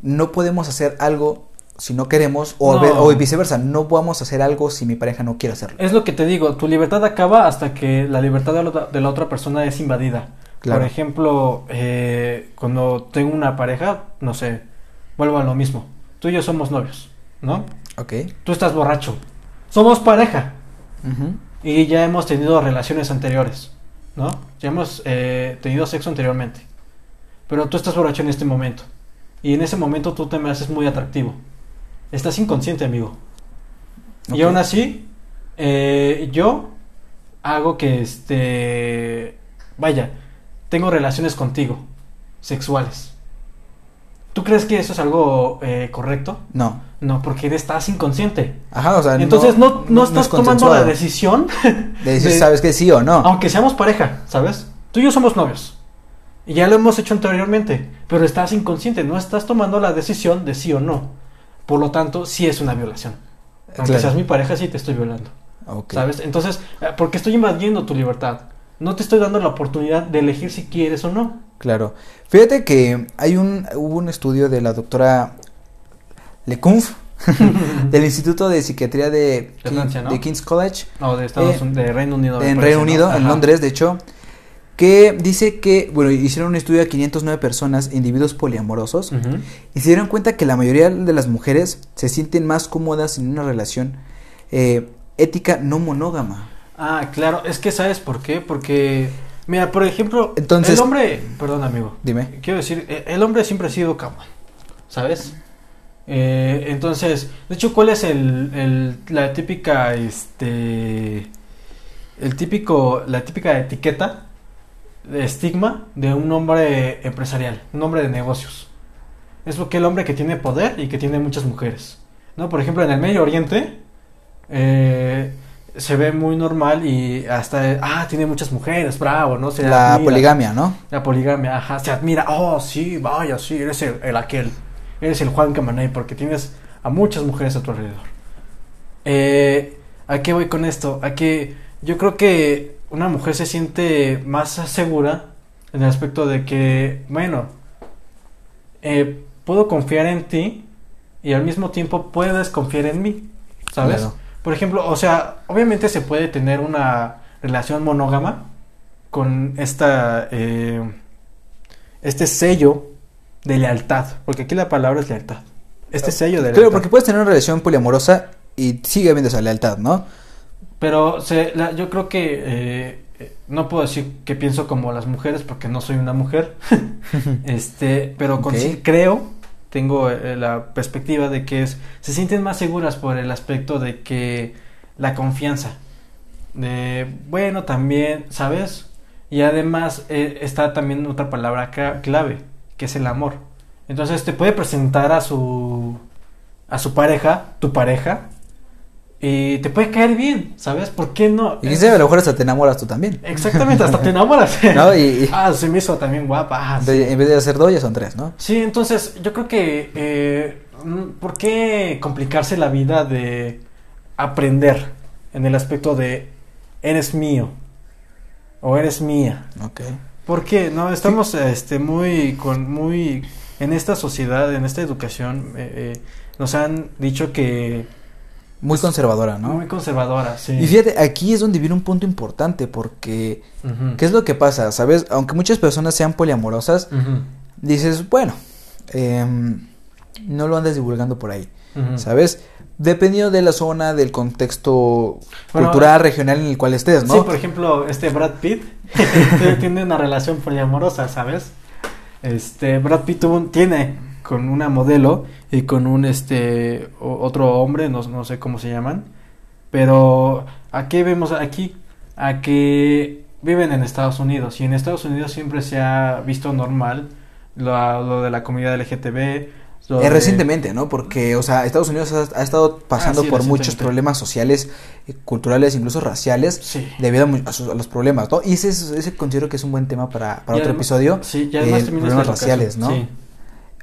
S1: no podemos hacer algo si no queremos o,
S2: No.
S1: ve- o viceversa, no podemos hacer algo si mi pareja no quiere hacerlo.
S2: Es lo que te digo, tu libertad acaba hasta que la libertad de la, otra- de la otra persona es invadida.
S1: Claro.
S2: Por ejemplo, eh, cuando tengo una pareja, no sé, vuelvo a lo mismo. Tú y yo somos novios, ¿no?
S1: Ok.
S2: Tú estás borracho. Somos pareja y ya hemos tenido relaciones anteriores, ¿no? Ya hemos eh, tenido sexo anteriormente. Pero tú estás borracho en este momento. Y en ese momento tú te me haces muy atractivo. Estás inconsciente, amigo. Y aún así, eh, yo hago que este. Vaya, tengo relaciones contigo, sexuales. ¿Tú crees que eso es algo eh, correcto?
S1: No.
S2: No, porque estás inconsciente.
S1: Ajá, o sea,
S2: Entonces no, no, estás
S1: es
S2: tomando la decisión
S1: de decir,
S2: de-
S1: ¿sabes que sí o no?
S2: aunque seamos pareja, ¿sabes? Tú y yo somos novios. Y ya lo hemos hecho anteriormente, pero estás inconsciente, no estás tomando la decisión de sí o no. Por lo tanto, sí es una violación. Aunque
S1: Claro.
S2: seas mi pareja, sí te estoy violando. ¿Sabes? Entonces, eh, porque estoy invadiendo tu libertad. No te estoy dando la oportunidad de elegir si quieres o no.
S1: Claro. Fíjate que hay un, hubo un estudio de la doctora Lecunf del Instituto de Psiquiatría de,
S2: De
S1: King-
S2: Francia, ¿no?
S1: de King's College
S2: No, de Estados
S1: Eh,
S2: de Reino Unido.
S1: en Reino
S2: ¿no?
S1: Unido, en. Londres, de hecho, que dice que, bueno, hicieron un estudio a 509 personas, individuos poliamorosos, y se dieron cuenta que la mayoría de las mujeres se sienten más cómodas en una relación eh, ética no monógama.
S2: Ah, claro, es que ¿sabes por qué? Porque, mira, por ejemplo,
S1: Entonces-
S2: el hombre, perdón amigo,
S1: Dime.
S2: quiero decir, eh, el hombre siempre ha sido cama, ¿sabes? Eh, entonces, de hecho, ¿cuál es el, el- la típica, este, el típico, la típica etiqueta, de estigma de un hombre empresarial, un hombre de negocios? Es lo que el hombre que tiene poder y que tiene muchas mujeres, ¿no? Por ejemplo, en el Medio Oriente, eh, se ve muy normal y hasta, ah, tiene muchas mujeres, bravo, ¿no? Se
S1: La
S2: admira.
S1: poligamia, ¿no?
S2: La poligamia, ajá, se admira, oh, sí, vaya, sí, eres el, el aquel, eres el Juan Camaney porque tienes a muchas mujeres a tu alrededor. Eh, ¿A qué voy con esto? A que yo creo que una mujer se siente más segura en el aspecto de que, bueno, eh, puedo confiar en ti y al mismo tiempo puedes confiar en mí, ¿sabes?
S1: Claro.
S2: Por ejemplo, o sea, obviamente se puede tener una relación monógama con esta eh, este sello de lealtad, porque aquí la palabra es lealtad. Este sello de lealtad.
S1: Claro, porque puedes tener una relación poliamorosa y sigue habiendo esa lealtad, ¿no?
S2: Pero se, la- yo creo que eh, no puedo decir que pienso como las mujeres porque no soy una mujer, este, pero con-
S1: Ok.
S2: sí creo, tengo eh, la perspectiva de que es, se sienten más seguras por el aspecto de que la confianza, de, bueno, también, ¿sabes? Y además eh, está también otra palabra clave, que es el amor. Entonces te puede presentar a su a su pareja, tu pareja, y te puede caer bien, ¿sabes? ¿Por qué no?
S1: Y sabe, a lo mejor hasta te enamoras tú también.
S2: Exactamente, hasta te enamoras.
S1: ¿No? Y, y-
S2: Ah, se me hizo también guapa. ah, sí.
S1: en vez de hacer dos, ya son tres, ¿no?
S2: Sí, entonces yo creo que eh, ¿por qué complicarse la vida de aprender en el aspecto de eres mío o eres mía?
S1: Ok.
S2: ¿Por qué? No, estamos este muy con muy en esta sociedad, en esta educación eh, eh, nos han dicho que
S1: Muy conservadora, ¿no?
S2: muy conservadora, sí.
S1: Y fíjate, aquí es donde viene un punto importante porque. ¿qué es lo que pasa? ¿Sabes? Aunque muchas personas sean poliamorosas, dices, bueno, em, no lo andes divulgando por ahí. ¿sabes? Dependiendo de la zona, del contexto
S2: Bueno,
S1: cultural, regional en el cual estés, ¿no?
S2: Sí, por ejemplo, este Brad Pitt tiene una relación poliamorosa, ¿sabes? Este Brad Pitt tuvo tiene con una modelo y con un este otro hombre, no, no sé cómo se llaman, pero ¿a qué vemos aquí? A que viven en Estados Unidos y en Estados Unidos siempre se ha visto normal lo, lo de la comunidad LGTB. lo
S1: Eh,
S2: de-
S1: recientemente, ¿no? Porque, o sea, Estados Unidos ha, ha estado pasando
S2: Ah, sí,
S1: por muchos problemas sociales, eh, culturales, incluso raciales,
S2: Sí.
S1: debido a, a sus- a los problemas, ¿no? Y ese, es- ese considero que es un buen tema para, para
S2: Y
S1: otro
S2: además-
S1: episodio.
S2: Sí, además
S1: eh, problemas raciales, ¿no?
S2: Sí.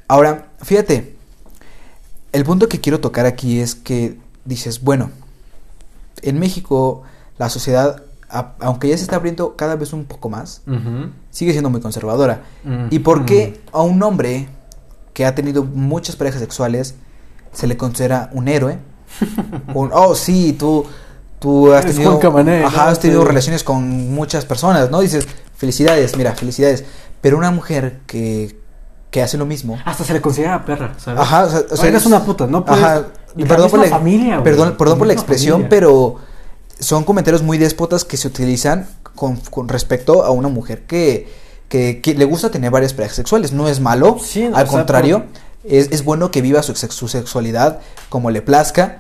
S1: Ahora, fíjate, el punto que quiero tocar aquí es que dices, bueno, en México la sociedad, a- aunque ya se está abriendo cada vez un poco más, sigue siendo muy conservadora.
S2: Mm.
S1: ¿Y por qué a un hombre que ha tenido muchas parejas sexuales se le considera un héroe? Un, oh, sí, tú, tú has tenido, ajá, has tenido
S2: Sí.
S1: relaciones con muchas personas, ¿no? Dices, felicidades, mira, felicidades. Pero una mujer que, que hace lo mismo,
S2: Hasta se le considera perra, ¿sabes?
S1: Ajá, o sea, o sea,
S2: una puta, no puedes-
S1: Ajá, perdón por la,
S2: familia,
S1: perdón, perdón por la expresión,
S2: familia.
S1: pero son comentarios muy déspotas que se utilizan con, con respecto a una mujer que, que, que le gusta tener varias parejas sexuales. No es malo,
S2: Sí,
S1: al
S2: sea,
S1: contrario, es, es bueno que viva su, sex- su sexualidad como le plazca.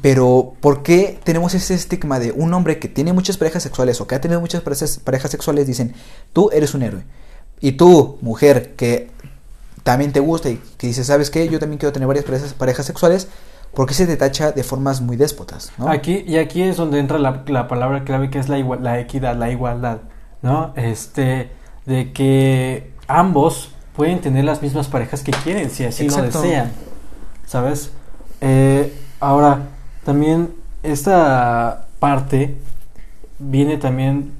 S1: Pero, ¿por qué tenemos ese estigma de un hombre que tiene muchas parejas sexuales o que ha tenido muchas parejas, parejas sexuales? Dicen, tú eres un héroe. Y tú, mujer, que también te gusta y que dices, ¿sabes qué? Yo también quiero tener varias parejas, parejas sexuales. ¿Por qué se te tacha de formas muy déspotas? ¿no?
S2: Aquí, y aquí es donde entra la, la palabra clave que es la, igua- la equidad, la igualdad, ¿no? Este, de que ambos pueden tener las mismas parejas que quieren, si así
S1: Exacto.
S2: lo desean, ¿sabes? Eh, ahora, también esta parte viene también,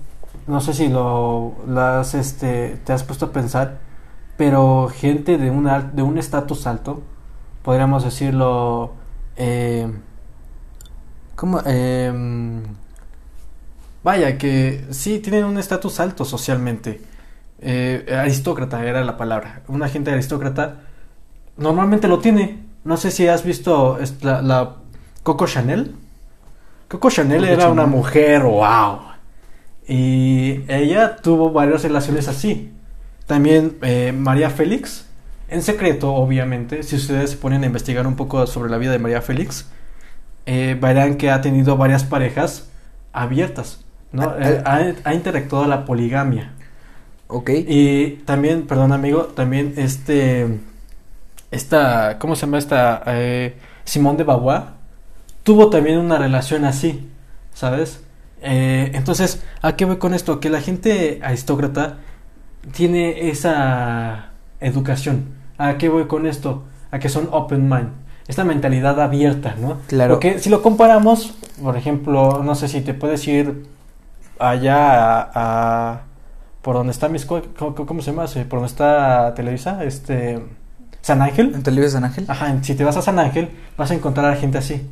S2: no sé si lo las, este, te has puesto a pensar, pero gente de un, de un estatus alto, podríamos decirlo, eh, ¿Cómo? Em, vaya, que sí tienen un estatus alto socialmente. Eh, aristócrata era la palabra. Una gente aristócrata normalmente lo tiene. No sé si has visto la, la Coco Chanel. Coco Chanel
S1: Coco
S2: era una mujer, wow. Y ella tuvo varias relaciones así. También eh, María Félix, en secreto, obviamente. Si ustedes se ponen a investigar un poco sobre la vida de María Félix, eh, verán que ha tenido varias parejas abiertas, ¿no?
S1: Ah,
S2: Eh, ha, ha interactuado la poligamia.
S1: Ok.
S2: Y también, perdón amigo, también este, esta, ¿cómo se llama esta? Eh, Simón de Beauvoir tuvo también una relación así, ¿sabes? Eh, entonces, ¿a qué voy con esto? Que la gente aristócrata tiene esa educación. ¿A qué voy con esto? A que son open mind. Esta mentalidad abierta, ¿no?
S1: Claro.
S2: Porque si lo comparamos, por ejemplo, no sé si te puedes ir allá a, a- por donde está mis ¿cómo, cómo se llama? Por donde está Televisa, este San Ángel.
S1: ¿En Televisa San Ángel?
S2: Ajá, si te vas a San Ángel, vas a encontrar a gente así.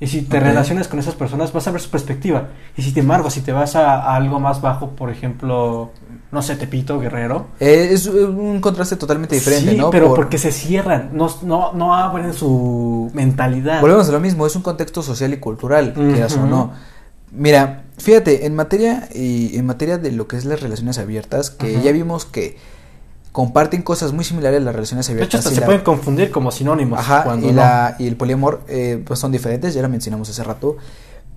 S2: Y si te
S1: Ok.
S2: relacionas con esas personas, vas a ver su perspectiva. Y si te embargo, si te vas a, a algo más bajo, por ejemplo, no sé, Tepito, Guerrero.
S1: Eh, es un contraste totalmente diferente,
S2: sí,
S1: ¿no?
S2: pero
S1: Por-
S2: porque se cierran, no, no, no abren su mentalidad.
S1: Volvemos a lo mismo, es un contexto social y cultural, quieras o no. Mira, fíjate, en materia, y en materia de lo que es las relaciones abiertas, que ya vimos que comparten cosas muy similares las relaciones
S2: De hecho,
S1: abiertas.
S2: hasta se la- pueden confundir como sinónimos.
S1: Ajá,
S2: cuando
S1: y,
S2: no.
S1: la, y el poliamor eh, pues son diferentes, ya lo mencionamos hace rato.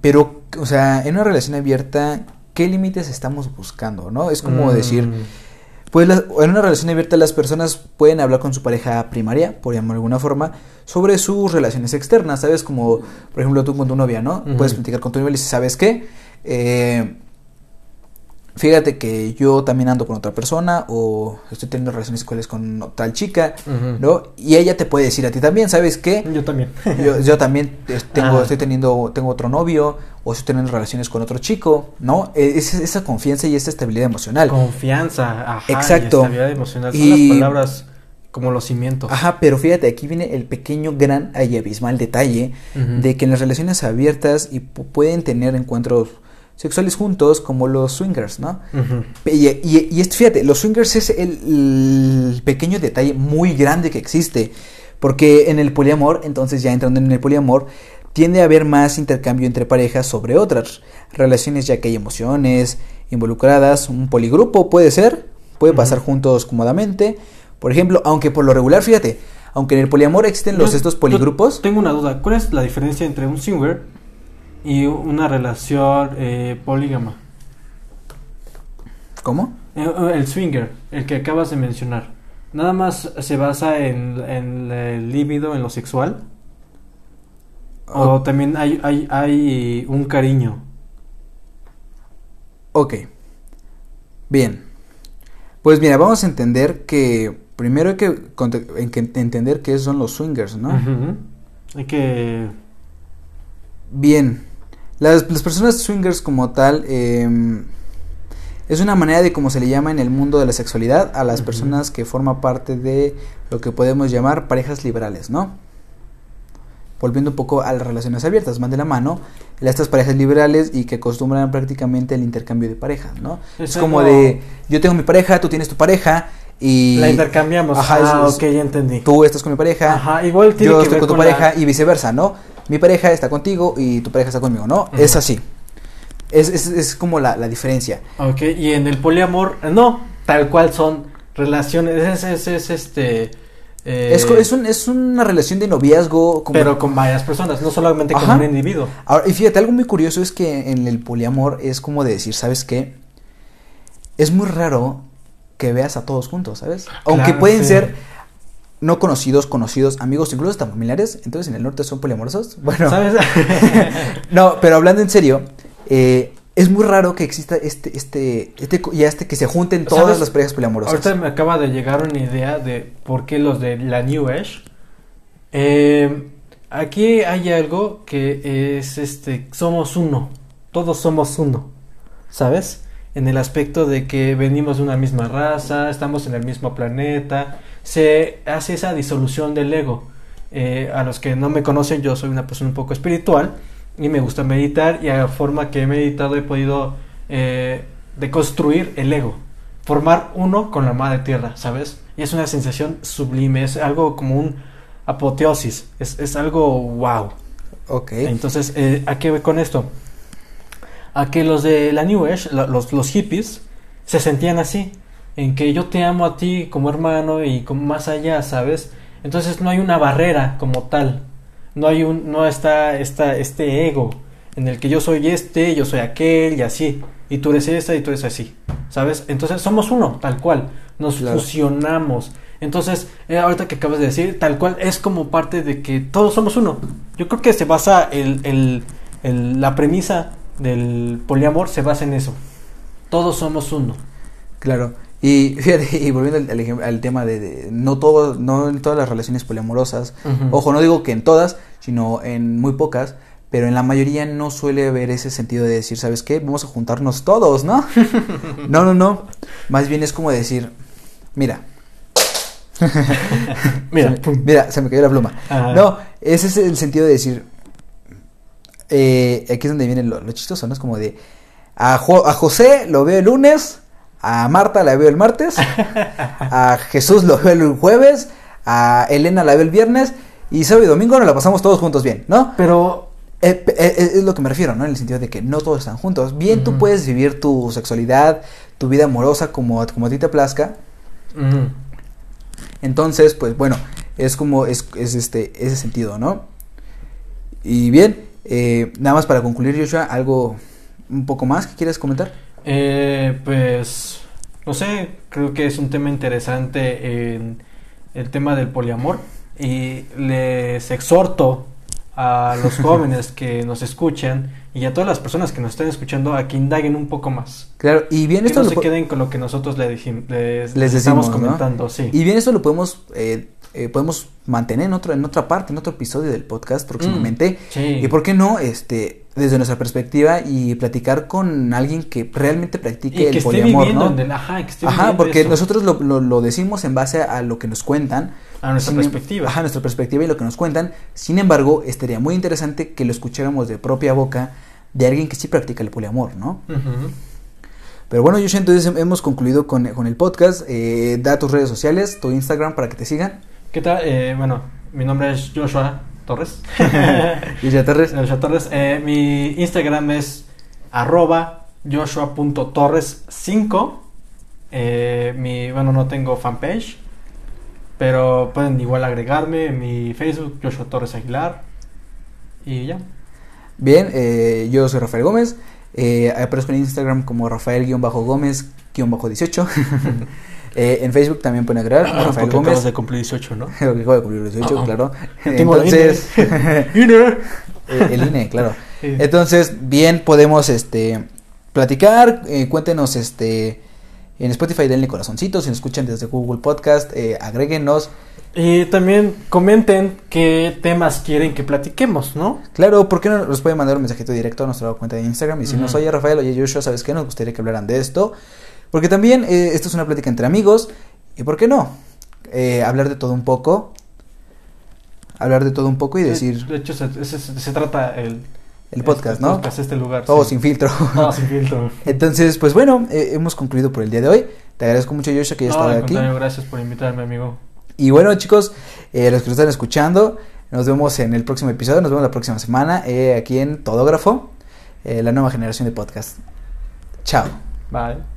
S1: Pero, o sea, en una relación abierta, ¿qué límites estamos buscando? ¿No? Es como
S2: Mm,
S1: decir, pues en una relación abierta las personas pueden hablar con su pareja primaria, por llamarlo de alguna forma, sobre sus relaciones externas, ¿sabes? Como, por ejemplo, tú con tu novia, ¿no? Puedes platicar con tu novia y dices, ¿sabes qué? Eh, fíjate que yo también ando con otra persona o estoy teniendo relaciones sexuales con tal chica. ¿no? Y ella te puede decir a ti también, ¿sabes qué?
S2: Yo también.
S1: Yo, yo también eh, tengo,
S2: Ah.
S1: estoy teniendo, tengo otro novio o estoy teniendo relaciones con otro chico, ¿no? Eh, Es, esa confianza y esa estabilidad emocional.
S2: Confianza, ajá.
S1: Exacto.
S2: Y estabilidad emocional. Son
S1: Y-
S2: las palabras como los cimientos.
S1: Ajá, pero fíjate, aquí viene el pequeño, gran y abismal detalle de que en las relaciones abiertas y pu- pueden tener encuentros sexuales juntos como los swingers, ¿no? Y, y, fíjate, los swingers es el, el pequeño detalle muy grande que existe. Porque en el poliamor, entonces ya entrando en el poliamor, tiende a haber más intercambio entre parejas sobre otras relaciones, ya que hay emociones involucradas. Un poligrupo puede ser, puede pasar juntos cómodamente. Por ejemplo, aunque por lo regular, fíjate, aunque en el poliamor existen los
S2: Yo-
S1: estos poligrupos.
S2: Tengo una duda. ¿Cuál es la diferencia entre un swinger y una relación eh, polígama?
S1: ¿Cómo?
S2: Eh, El swinger, el que acabas de mencionar, ¿nada más se basa en, en el líbido, en lo sexual? ¿O también hay, hay, hay un cariño?
S1: Ok. Bien. Pues mira, vamos a entender que primero hay que, hay que entender qué son los swingers, ¿no?
S2: Hay que...
S1: Bien. Las, las personas swingers como tal em, es una manera de como se le llama en el mundo de la sexualidad a las personas que forman parte de lo que podemos llamar parejas liberales, ¿no? Volviendo un poco a las relaciones abiertas, van de la mano a estas parejas liberales y que acostumbran prácticamente el intercambio de parejas, ¿no?
S2: Es
S1: Es, como
S2: algo-
S1: de yo tengo mi pareja, tú tienes tu pareja y
S2: La intercambiamos.
S1: Ajá,
S2: ah,
S1: es-
S2: ok, ya entendí.
S1: tú estás con mi pareja,
S2: Ajá, igual tiene
S1: yo
S2: que
S1: estoy
S2: ver
S1: con tu
S2: con la-
S1: pareja y viceversa, ¿no? Mi pareja está contigo y tu pareja está conmigo, ¿no? Es así. Es, es, es como la, la diferencia.
S2: Ok, y en el poliamor, eh, no, tal cual son relaciones, es, es, es este... eh,
S1: Es, es, un- es una relación de noviazgo.
S2: Pero con varias personas, no solamente con un individuo.
S1: Ahora, y fíjate, algo muy curioso es que en el poliamor es como de decir, ¿sabes qué? Es muy raro que veas a todos juntos, ¿sabes? Aunque
S2: Claro,
S1: pueden
S2: sí.
S1: ser no conocidos, conocidos, amigos, incluso hasta familiares. Entonces, en el norte son poliamorosos. Bueno,
S2: ¿Sabes?
S1: no, pero hablando en serio, eh, es muy raro que exista este, este, este, ya este que se junten todas
S2: ¿Sabes?
S1: las parejas poliamorosas.
S2: Ahorita me acaba de llegar una idea de por qué los de la New Age. Eh, aquí hay algo que es este, somos uno, todos somos uno, ¿sabes? En el aspecto de que venimos de una misma raza, estamos en el mismo planeta, se hace esa disolución del ego. Eh, a los que no me conocen, yo soy una persona un poco espiritual y me gusta meditar y a la forma que he meditado he podido eh, deconstruir el ego, formar uno con la madre tierra, ¿sabes? Y es una sensación sublime, es algo como un apoteosis, es, es algo wow.
S1: ok.
S2: Entonces, eh, ¿a qué voy con esto? A que los de la New Age, la- los, los hippies, se sentían así, en que yo te amo a ti como hermano y como más allá, ¿sabes? Entonces no hay una barrera como tal, no hay un, no está, está este ego en el que yo soy este, yo soy aquel y así, y tú eres esta y tú eres así, ¿sabes? Entonces somos uno, tal cual, nos
S1: Claro.
S2: fusionamos. Entonces, eh, ahorita que acabas de decir, tal cual es como parte de que todos somos uno. Yo creo que se basa el, el- el- la premisa del poliamor se basa en eso. Todos somos uno.
S1: Claro. Y volviendo al, al tema de, de no todo, no en todas las relaciones poliamorosas, ojo, no digo que en todas, sino en muy pocas, pero en la mayoría no suele haber ese sentido de decir, ¿sabes qué? Vamos a juntarnos todos, ¿no? no, no, no. Más bien es como decir, mira.
S2: Mira,
S1: se me, mira, se me cayó la pluma. No, ese es el sentido de decir, eh, aquí es donde viene lo, lo chistoso, ¿no? Es como de, a, Jo- a José lo veo el lunes, a Marta la veo el martes, a Jesús lo veo el jueves, a Elena la veo el viernes, y sábado y domingo nos la pasamos todos juntos bien, ¿no?
S2: Pero
S1: Eh, eh, es lo que me refiero, ¿no? En el sentido de que no todos están juntos. Bien, tú puedes vivir tu sexualidad, tu vida amorosa como, como a ti te plazca. Entonces, pues bueno, es como, es, es este, ese sentido, ¿no? Y bien, eh, nada más para concluir, Joshua, algo un poco más que quieres comentar.
S2: Eh, pues, no sé, creo que es un tema interesante en el tema del poliamor y les exhorto a los jóvenes que nos escuchan y a todas las personas que nos están escuchando a que indaguen un poco más.
S1: Claro, y bien esto
S2: no se queden con lo que nosotros les, les,
S1: les,
S2: estamos comentando, sí.
S1: Y bien esto lo podemos eh, eh, podemos mantener en otro en otra parte, en otro episodio del podcast próximamente.
S2: Mm, sí.
S1: Y por qué no este desde nuestra perspectiva y platicar con alguien que realmente practique el poliamor, ¿no?
S2: ajá, que esté
S1: ajá porque nosotros lo, lo, decimos en base a lo que nos cuentan.
S2: A nuestra perspectiva.
S1: Ajá, nuestra perspectiva y lo que nos cuentan. Sin embargo, estaría muy interesante que lo escucháramos de propia boca de alguien que sí practica el poliamor, ¿no? Pero bueno, Yoshi, entonces hemos concluido con, con el podcast. Eh, da tus redes sociales, tu Instagram para que te sigan.
S2: ¿Qué tal? Eh, bueno, mi nombre es Joshua Torres.
S1: Joshua Torres.
S2: Joshua Torres. Eh, mi Instagram es arroba joshua.torres5. Eh, mi, bueno, no tengo fanpage, pero pueden igual agregarme en mi Facebook, Joshua Torres Aguilar. Y ya.
S1: Bien, eh, yo soy Rafael Gómez. Eh, aparezco en Instagram como Rafael-Gómez-18. eh, en Facebook también pueden agregar
S2: ah, Rafael Gómez. Acabas de cumplir 18, ¿no?
S1: Acabo de cumplir 18, uh claro. Entonces,
S2: INE.
S1: el INE, claro. Entonces, bien, podemos este platicar. Eh, cuéntenos este en Spotify denle corazoncito. Si nos escuchan desde Google Podcast, eh, agréguenos.
S2: Y también comenten qué temas quieren que platiquemos, ¿no?
S1: Claro, ¿por qué no nos pueden mandar un mensajito directo a nuestra cuenta de Instagram? Y si nos oye Rafael, oye Joshua, ¿sabes qué? Nos gustaría que hablaran de esto. Porque también eh, esto es una plática entre amigos. ¿Y por qué no? Eh, hablar de todo un poco. Hablar de todo un poco y decir...
S2: De, hecho, se, se, trata el...
S1: El podcast, ¿no?
S2: Podcast, este lugar.
S1: Todo sin filtro.
S2: Todo sin filtro.
S1: Entonces, pues bueno, eh, hemos concluido por el día de hoy. Te agradezco mucho, Joshua, que ya no, aquí.
S2: Gracias por invitarme, amigo.
S1: Y bueno, chicos, eh, los que nos están escuchando, nos vemos en el próximo episodio, nos vemos la próxima semana eh, aquí en Todógrafo, la nueva generación de podcast. Chao.
S2: Bye.